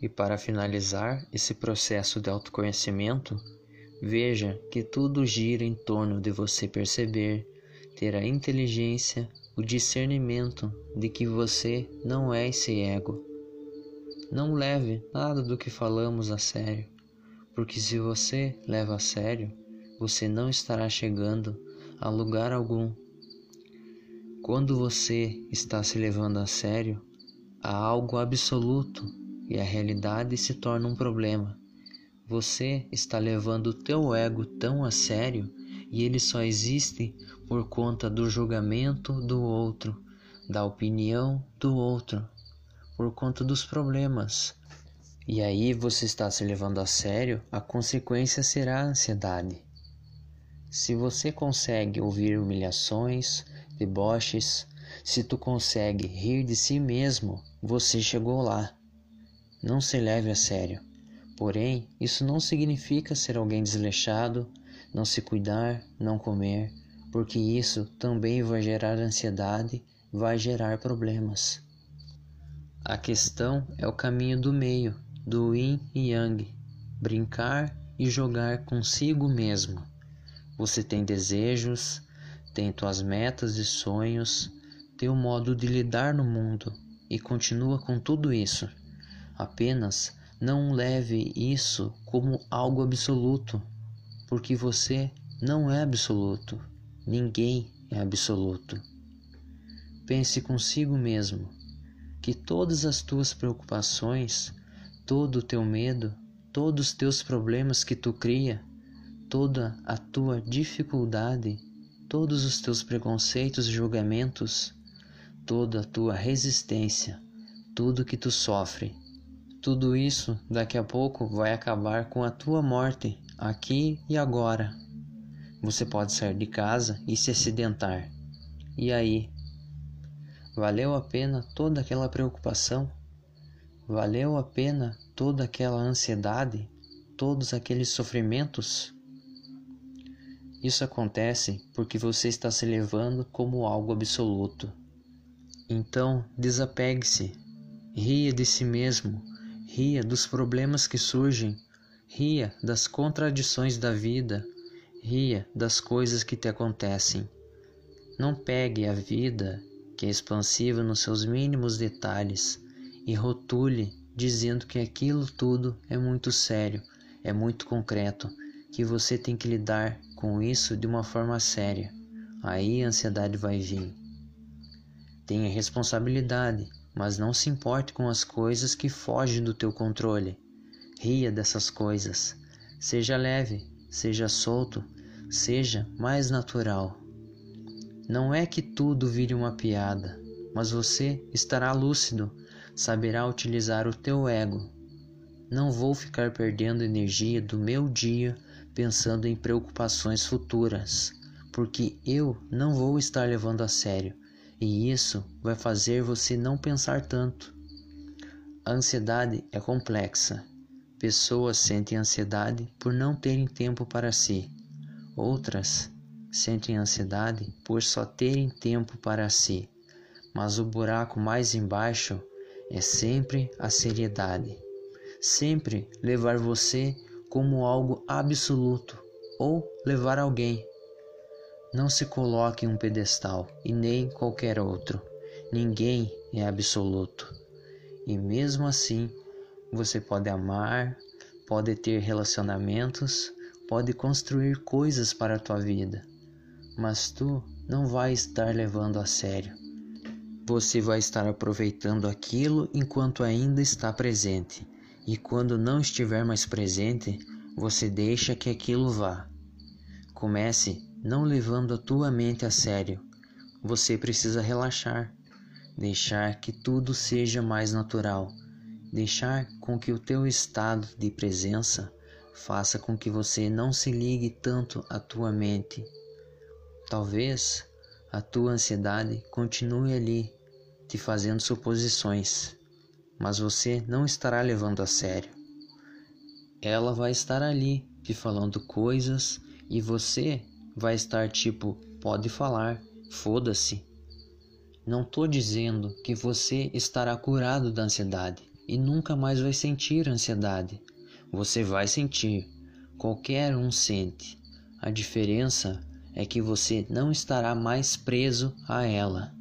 E para finalizar esse processo de autoconhecimento, veja que tudo gira em torno de você perceber, ter a inteligência, o discernimento de que você não é esse ego. Não leve nada do que falamos a sério, porque se você leva a sério, você não estará chegando a lugar algum. Quando você está se levando a sério, há algo absoluto e a realidade se torna um problema. Você está levando o teu ego tão a sério e ele só existe por conta do julgamento do outro, da opinião do outro, por conta dos problemas. E aí você está se levando a sério, a consequência será a ansiedade. Se você consegue ouvir humilhações, deboches, se tu consegue rir de si mesmo, você chegou lá. Não se leve a sério. Porém, isso não significa ser alguém desleixado, não se cuidar, não comer, porque isso também vai gerar ansiedade, vai gerar problemas. A questão é o caminho do meio, do yin e yang, brincar e jogar consigo mesmo. Você tem desejos, tem tuas metas e sonhos, tem um modo de lidar no mundo e continua com tudo isso. Apenas não leve isso como algo absoluto, porque você não é absoluto, ninguém é absoluto. Pense consigo mesmo que todas as tuas preocupações, todo o teu medo, todos os teus problemas que tu cria, toda a tua dificuldade, todos os teus preconceitos e julgamentos, toda a tua resistência, tudo que tu sofre, tudo isso daqui a pouco vai acabar com a tua morte aqui e agora. Você pode sair de casa e se acidentar. E aí? Valeu a pena toda aquela preocupação? Valeu a pena toda aquela ansiedade? Todos aqueles sofrimentos? Isso acontece porque você está se levando como algo absoluto. Então, desapegue-se, ria de si mesmo, ria dos problemas que surgem, ria das contradições da vida, ria das coisas que te acontecem. Não pegue a vida, que é expansiva nos seus mínimos detalhes, e rotule dizendo que aquilo tudo é muito sério, é muito concreto, que você tem que lidar com isso de uma forma séria. Aí a ansiedade vai vir. Tenha responsabilidade, mas não se importe com as coisas que fogem do teu controle. Ria dessas coisas. Seja leve, seja solto, seja mais natural. Não é que tudo vire uma piada, mas você estará lúcido, saberá utilizar o teu ego. Não vou ficar perdendo energia do meu dia pensando em preocupações futuras, porque eu não vou estar levando a sério, e isso vai fazer você não pensar tanto. A ansiedade é complexa. Pessoas sentem ansiedade por não terem tempo para si. Outras sentem ansiedade por só terem tempo para si. Mas o buraco mais embaixo é sempre a seriedade. Sempre levar você como algo absoluto ou levar alguém. Não se coloque em um pedestal e nem qualquer outro. Ninguém é absoluto. E mesmo assim, você pode amar, pode ter relacionamentos, pode construir coisas para a tua vida, mas tu não vai estar levando a sério. Você vai estar aproveitando aquilo enquanto ainda está presente e quando não estiver mais presente, você deixa que aquilo vá. Comece não levando a tua mente a sério. Você precisa relaxar, deixar que tudo seja mais natural, deixar com que o teu estado de presença faça com que você não se ligue tanto à tua mente. Talvez a tua ansiedade continue ali, te fazendo suposições mas você não estará levando a sério. Ela vai estar ali te falando coisas e você vai estar tipo, pode falar, foda-se. Não tô dizendo que você estará curado da ansiedade. e nunca mais vai sentir ansiedade. Você vai sentir, qualquer um sente. A diferença é que você não estará mais preso a ela.